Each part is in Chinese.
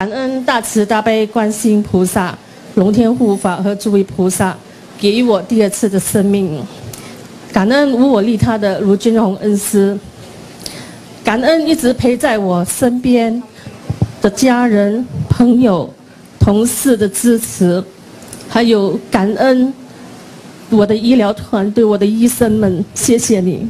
感恩大慈大悲观世音菩萨、龙天护法和诸位菩萨给予我第二次的生命，感恩无我利他的卢军宏恩师，感恩一直陪在我身边的家人、朋友、同事的支持，还有感恩我的医疗团队、我的医生们，谢谢你。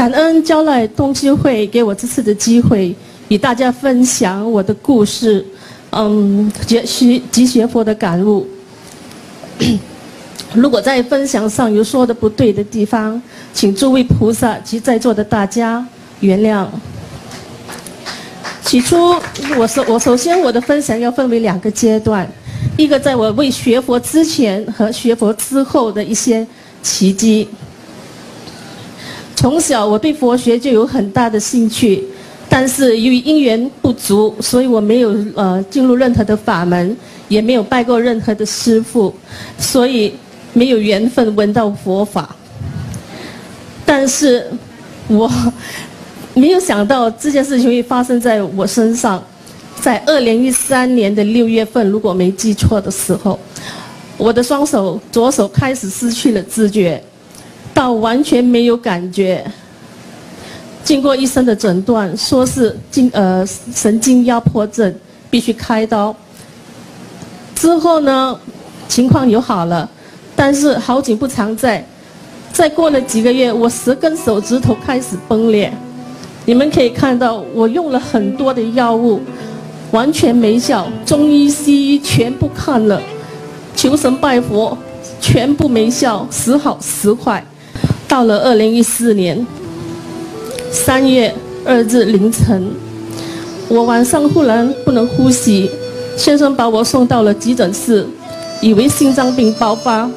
感恩交赖冬基会给我这次的机会，与大家分享我的故事，嗯，学习及学佛的感悟。如果在分享上有说的不对的地方，请诸位菩萨及在座的大家原谅。起初，我首我首先我的分享要分为两个阶段，一个在我为学佛之前和学佛之后的一些奇迹。从小我对佛学就有很大的兴趣，但是由于因缘不足，所以我没有呃进入任何的法门，也没有拜过任何的师父，所以没有缘分闻到佛法。但是，我没有想到这件事情会发生在我身上。在二零一三年的六月份，如果没记错的时候，我的双手左手开始失去了知觉。到完全没有感觉。经过医生的诊断，说是经呃神经压迫症，必须开刀。之后呢，情况有好了，但是好景不常在，再过了几个月，我十根手指头开始崩裂。你们可以看到，我用了很多的药物，完全没效，中医西医全部看了，求神拜佛，全部没效，时好时坏。到了二零一四年三月二日凌晨，我晚上忽然不能呼吸，先生把我送到了急诊室，以为心脏病爆发，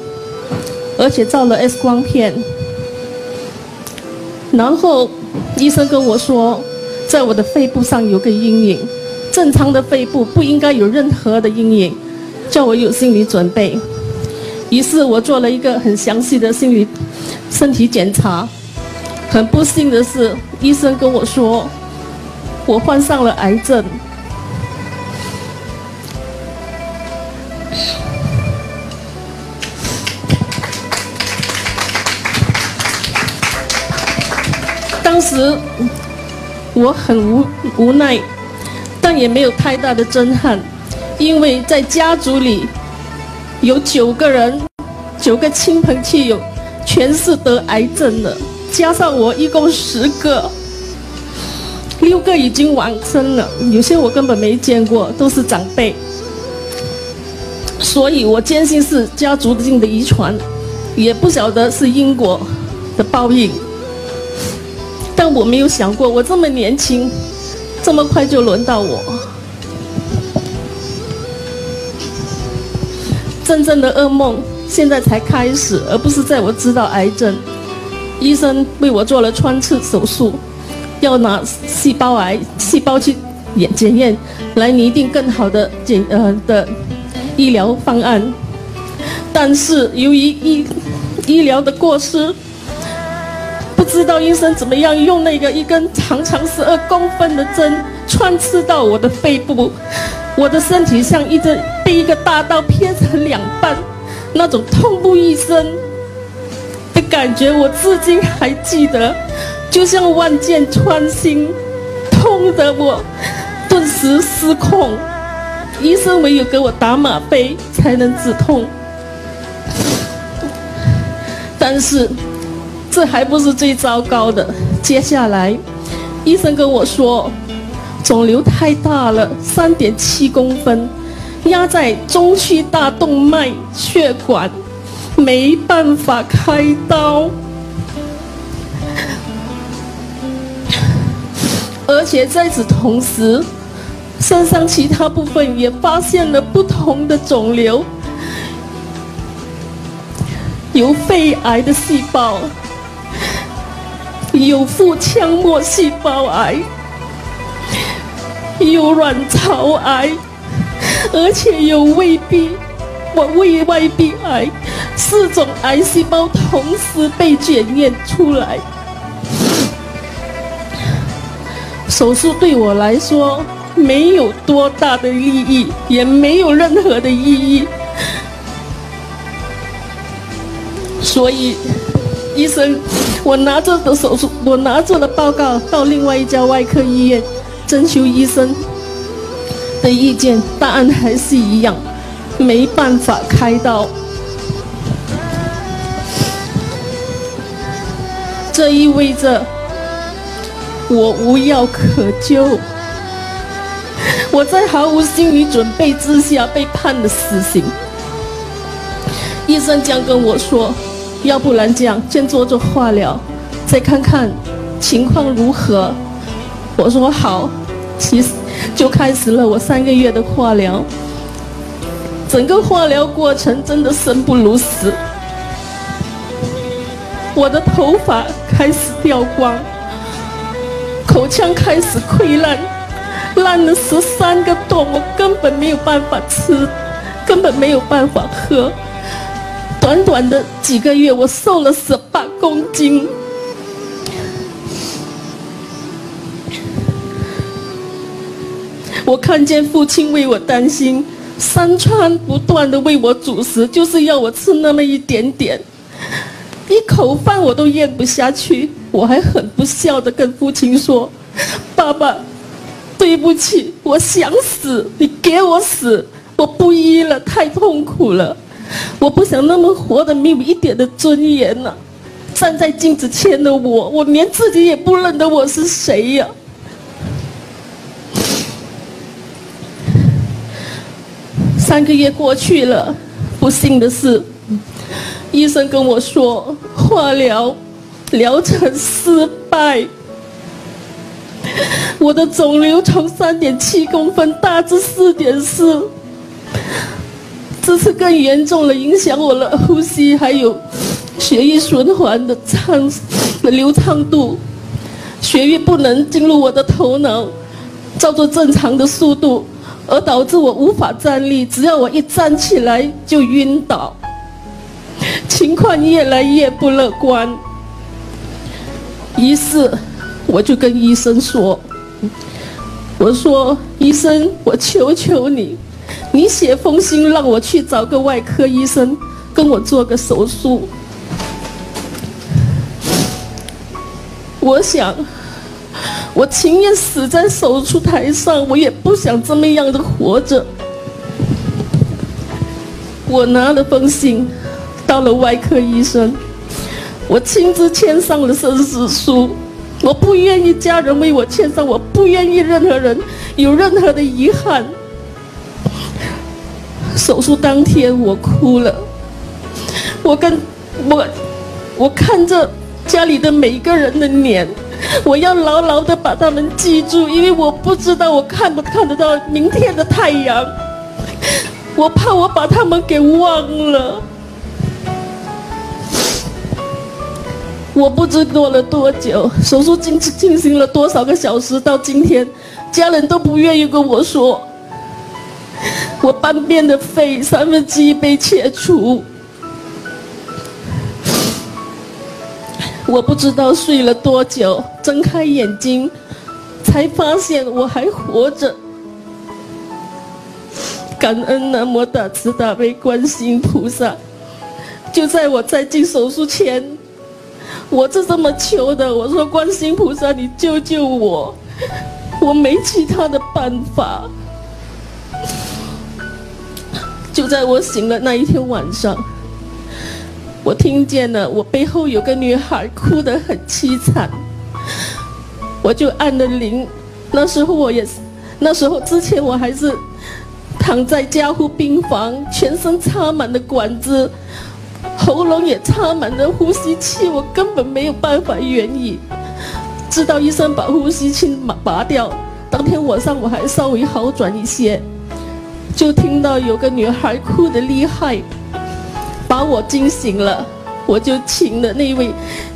而且照了 X 光片，然后医生跟我说，在我的肺部上有个阴影，正常的肺部不应该有任何的阴影，叫我有心理准备。于是我做了一个很详细的心理身体检查，很不幸的是，医生跟我说，我患上了癌症。当时我很无无奈，但也没有太大的震撼，因为在家族里。有九个人，九个亲朋戚友，全是得癌症的，加上我一共十个，六个已经往生了，有些我根本没见过，都是长辈，所以我坚信是家族性的遗传，也不晓得是因果的报应，但我没有想过，我这么年轻，这么快就轮到我。真正的噩梦现在才开始，而不是在我知道癌症，医生为我做了穿刺手术，要拿细胞癌细胞去检检验，来拟定更好的检呃的医疗方案。但是由于医医疗的过失，不知道医生怎么样用那个一根长长十二公分的针穿刺到我的肺部。我的身体像一只被一个大刀劈成两半，那种痛不欲生的感觉，我至今还记得，就像万箭穿心，痛得我顿时失控。医生唯有给我打吗啡才能止痛，但是这还不是最糟糕的，接下来医生跟我说。肿瘤太大了，三点七公分，压在中区大动脉血管，没办法开刀。而且在此同时，身上其他部分也发现了不同的肿瘤，有肺癌的细胞，有腹腔膜细胞癌。有卵巢癌，而且有胃壁、胃外壁癌，四种癌细胞同时被检验出来。手术对我来说没有多大的意义，也没有任何的意义。所以，医生，我拿着的手术，我拿着的报告到另外一家外科医院征求医生的意见，答案还是一样，没办法开刀。这意味着我无药可救，我在毫无心理准备之下被判了死刑。医生这样跟我说：“要不然这样，先做做化疗，再看看情况如何。”我说好，其实就开始了我三个月的化疗。整个化疗过程真的生不如死。我的头发开始掉光，口腔开始溃烂，烂了十三个洞，我根本没有办法吃，根本没有办法喝。短短的几个月，我瘦了十八公斤。我看见父亲为我担心，三餐不断的为我煮食，就是要我吃那么一点点。一口饭我都咽不下去，我还很不孝的跟父亲说：“爸爸，对不起，我想死，你给我死，我不医了，太痛苦了，我不想那么活的没有一点的尊严了。站在镜子前的我，我连自己也不认得我是谁呀。”三个月过去了，不幸的是。医生跟我说，化疗疗程失败，我的肿瘤从三点七公分大至四点四，这次更严重了，影响我的呼吸，还有血液循环的畅流畅度，血液不能进入我的头脑，照做正常的速度，而导致我无法站立，只要我一站起来就晕倒。情况越来越不乐观，于是我就跟医生说：“我说医生，我求求你，你写封信让我去找个外科医生，跟我做个手术。我想，我情愿死在手术台上，我也不想这么样的活着。”我拿了封信。到了外科医生，我亲自签上了生死书。我不愿意家人为我签上，我不愿意任何人有任何的遗憾。手术当天，我哭了。我跟我，我看着家里的每一个人的脸，我要牢牢的把他们记住，因为我不知道我看不看得到明天的太阳。我怕我把他们给忘了。我不知过了多久，手术进进行了多少个小时，到今天，家人都不愿意跟我说，我半边的肺三分之一被切除。我不知道睡了多久，睁开眼睛，才发现我还活着。感恩南无大慈大悲观世音菩萨，就在我在进手术前。我是这么求的，我说观世音菩萨，你救救我，我没其他的办法。就在我醒了那一天晚上，我听见了我背后有个女孩哭得很凄惨，我就按了铃。那时候我也，那时候之前我还是躺在加护病房，全身插满了管子。喉咙也插满了呼吸器，我根本没有办法愿意。直到医生把呼吸器拔拔掉，当天晚上我还稍微好转一些，就听到有个女孩哭得厉害，把我惊醒了。我就请了那位，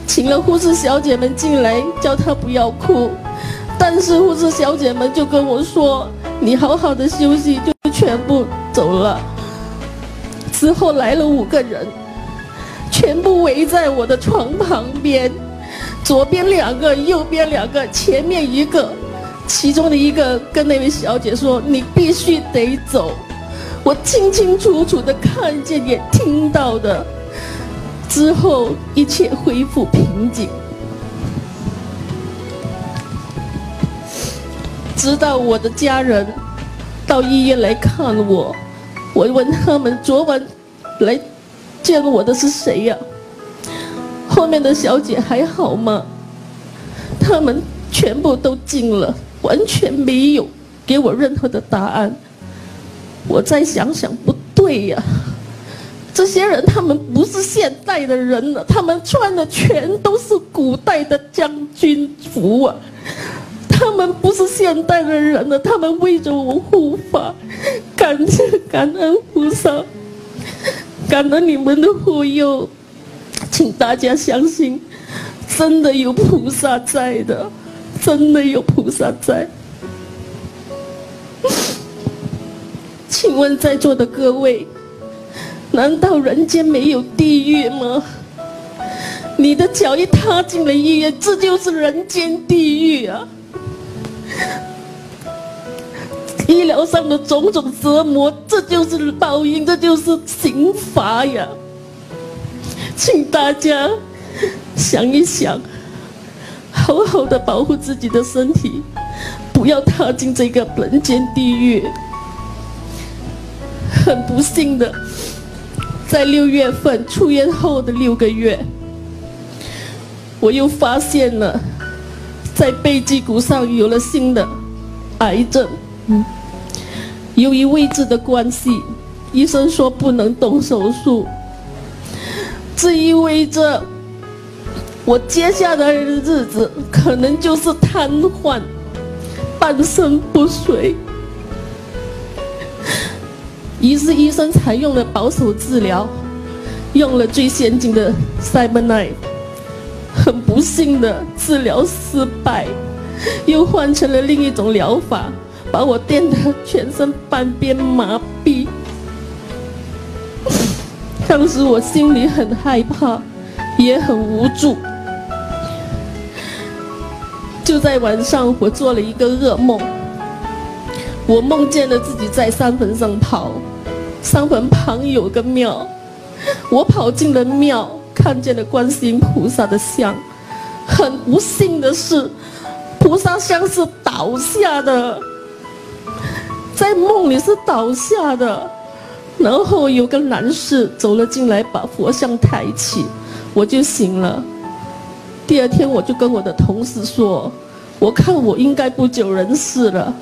请了护士小姐们进来，叫她不要哭。但是护士小姐们就跟我说：“你好好的休息，就全部走了。”之后来了五个人。全部围在我的床旁边，左边两个，右边两个，前面一个，其中的一个跟那位小姐说：“你必须得走。”我清清楚楚的看见也听到的。之后一切恢复平静。直到我的家人到医院来看我，我问他们昨晚来见我的是谁呀？后面的小姐还好吗？他们全部都静了，完全没有给我任何的答案。我再想想，不对呀，这些人他们不是现代的人了，他们穿的全都是古代的将军服啊。他们不是现代的人了，他们为着我护法，感谢感恩菩萨，感恩你们的护佑，请大家相信，真的有菩萨在的，真的有菩萨在。请问在座的各位，难道人间没有地狱吗？你的脚一踏进了医院，这就是人间地狱啊！医疗上的种种折磨，这就是报应，这就是刑罚呀！请大家想一想，好好的保护自己的身体，不要踏进这个人间地狱。很不幸的，在六月份出院后的六个月，我又发现了。在背脊骨上有了新的癌症，由于位置的关系，医生说不能动手术，这意味着我接下来的日子可能就是瘫痪、半身不遂。于是医生采用了保守治疗，用了最先进的 Cyberknife。很不幸的治疗失败，又换成了另一种疗法，把我电得全身半边麻痹。当时我心里很害怕，也很无助。就在晚上，我做了一个噩梦，我梦见了自己在山坟上跑，山坟旁有个庙，我跑进了庙。看见了观世音菩萨的像，很不幸的是，菩萨像是倒下的，在梦里是倒下的，然后有个男士走了进来，把佛像抬起，我就醒了。第二天我就跟我的同事说，我看我应该不久人世了，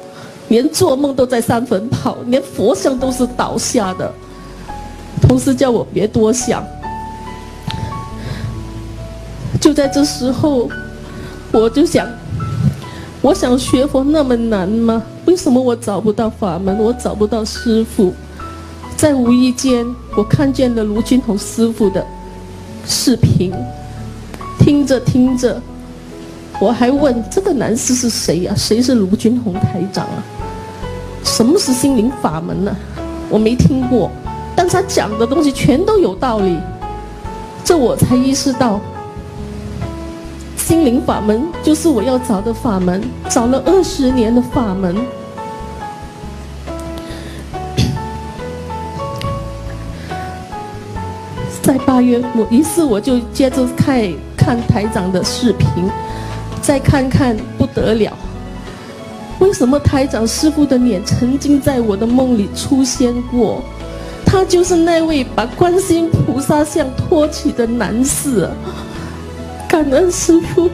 连做梦都在山坟跑，连佛像都是倒下的。同事叫我别多想。就在这时候，我就想，我想学佛那么难吗？为什么我找不到法门？我找不到师傅。在无意间，我看见了卢军宏师傅的视频，听着听着，我还问这个男士是谁呀？谁是卢军宏台长啊？什么是心灵法门呢？我没听过，但他讲的东西全都有道理，这我才意识到。心灵法门就是我要找的法门，找了二十年的法门。在八月，我于是我就接着看看台长的视频，再看看不得了，为什么台长师傅的脸曾经在我的梦里出现过？他就是那位把观世音菩萨像托起的男士。感恩师傅。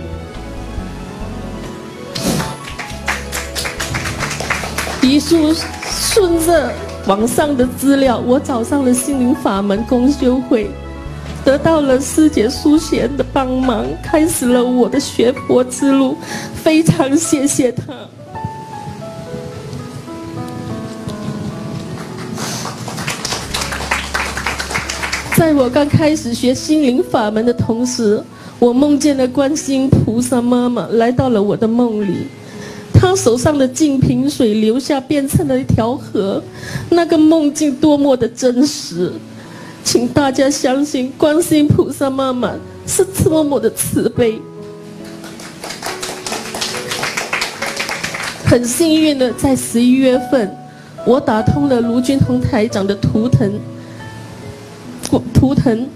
一书顺着网上的资料，我找上了心灵法门公修会，得到了师姐淑贤的帮忙，开始了我的学佛之路。非常谢谢他。在我刚开始学心灵法门的同时。我梦见了观世音菩萨妈妈来到了我的梦里，她手上的净瓶水流下变成了一条河，那个梦境多么的真实，请大家相信观世音菩萨妈妈是多么的慈悲。很幸运的在十一月份，我打通了卢军宏台长的图腾，图腾。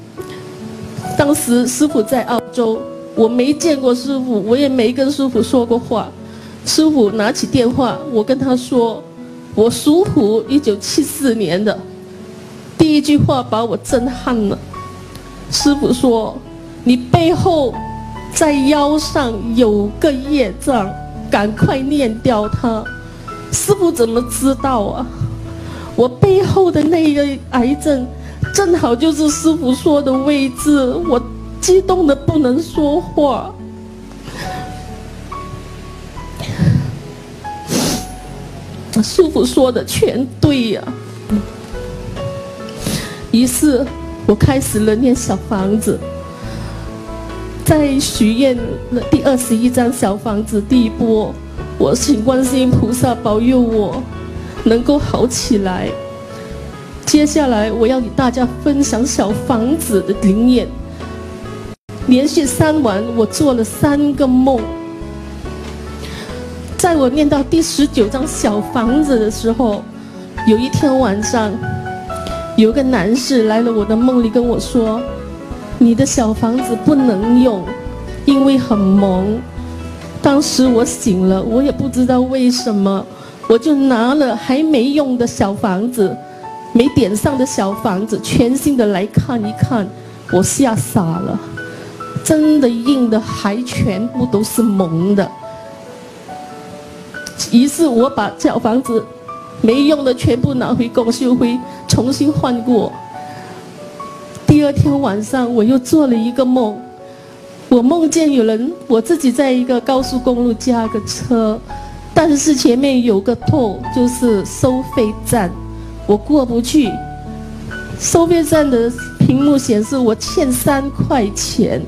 当时师傅在澳洲，我没见过师傅，我也没跟师傅说过话。师傅拿起电话，我跟他说：“我属虎，一九七四年的。”第一句话把我震撼了。师傅说：“你背后在腰上有个业障，赶快念掉它。”师傅怎么知道啊？我背后的那个癌症。正好就是师傅说的位置，我激动的不能说话。师傅说的全对呀。于是，我开始了念小房子，在许愿了第二十一张小房子第一波，我请观世音菩萨保佑我能够好起来。接下来我要与大家分享小房子的灵验。连续三晚，我做了三个梦。在我念到第十九张小房子的时候，有一天晚上，有个男士来了我的梦里跟我说：“你的小房子不能用，因为很萌。”当时我醒了，我也不知道为什么，我就拿了还没用的小房子。没点上的小房子，全新的来看一看，我吓傻了，真的印的还全部都是蒙的。于是我把小房子没用的全部拿回公修会重新换过。第二天晚上我又做了一个梦，我梦见有人，我自己在一个高速公路加个车，但是前面有个洞，就是收费站。我过不去，收费站的屏幕显示我欠三块钱，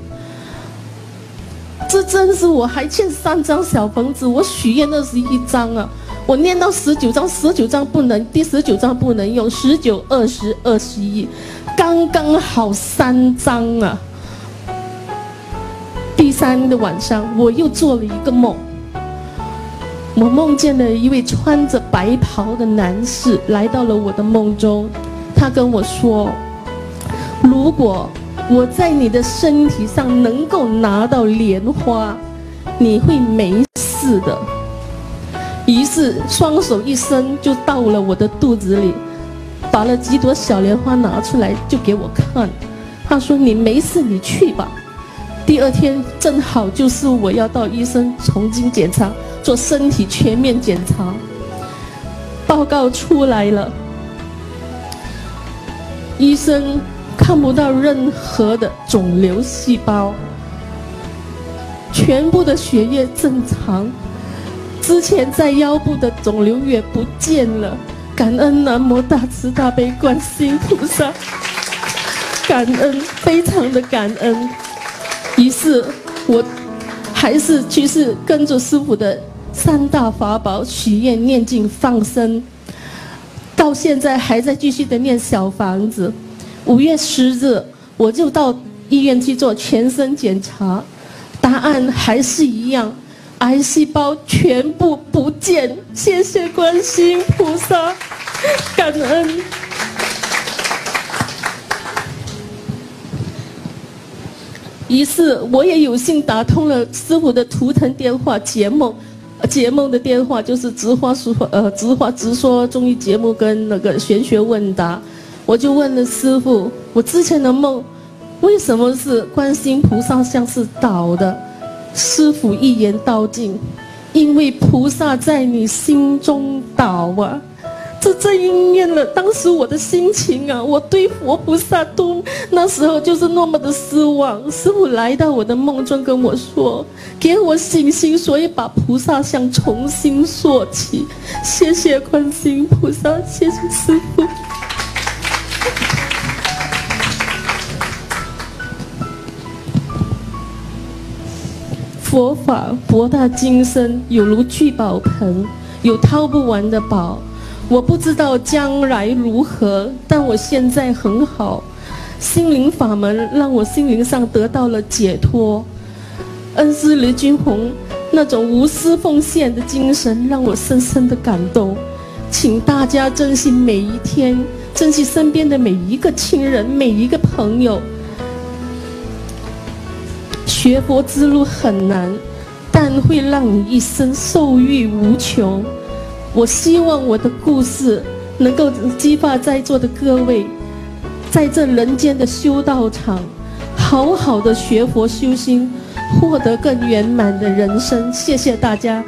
这真是我还欠三张小房子，我许愿二十一张啊，我念到十九张，十九张不能，第十九张不能用，十九、二十、二十一，刚刚好三张啊。第三的晚上，我又做了一个梦。我梦见了一位穿着白袍的男士来到了我的梦中，他跟我说：“如果我在你的身体上能够拿到莲花，你会没事的。”于是双手一伸就到了我的肚子里，把了几朵小莲花拿出来就给我看。他说：“你没事，你去吧。”第二天正好就是我要到医生重新检查。做身体全面检查，报告出来了，医生看不到任何的肿瘤细胞，全部的血液正常，之前在腰部的肿瘤也不见了。感恩南无大慈大悲观世音菩萨，感恩非常的感恩。于是，我还是去是跟着师傅的。三大法宝许愿、念经、放生，到现在还在继续的念小房子。五月十日，我就到医院去做全身检查，答案还是一样，癌细胞全部不见。谢谢观世音菩萨，感恩。于是，我也有幸打通了师傅的图腾电话解梦。解梦的电话就是直话说呃直话直说综艺节目跟那个玄学问答，我就问了师傅，我之前的梦为什么是观世音菩萨像是倒的？师傅一言道尽，因为菩萨在你心中倒啊。这正应验了当时我的心情啊！我对佛菩萨都那时候就是那么的失望。师傅来到我的梦中跟我说：“给我信心，所以把菩萨像重新塑起。”谢谢观世音菩萨，谢谢师傅。佛法博大精深，有如聚宝盆，有掏不完的宝。我不知道将来如何，但我现在很好。心灵法门让我心灵上得到了解脱。恩师雷军宏那种无私奉献的精神让我深深的感动。请大家珍惜每一天，珍惜身边的每一个亲人、每一个朋友。学佛之路很难，但会让你一生受益无穷。我希望我的故事能够激发在座的各位，在这人间的修道场，好好的学佛修心，获得更圆满的人生。谢谢大家。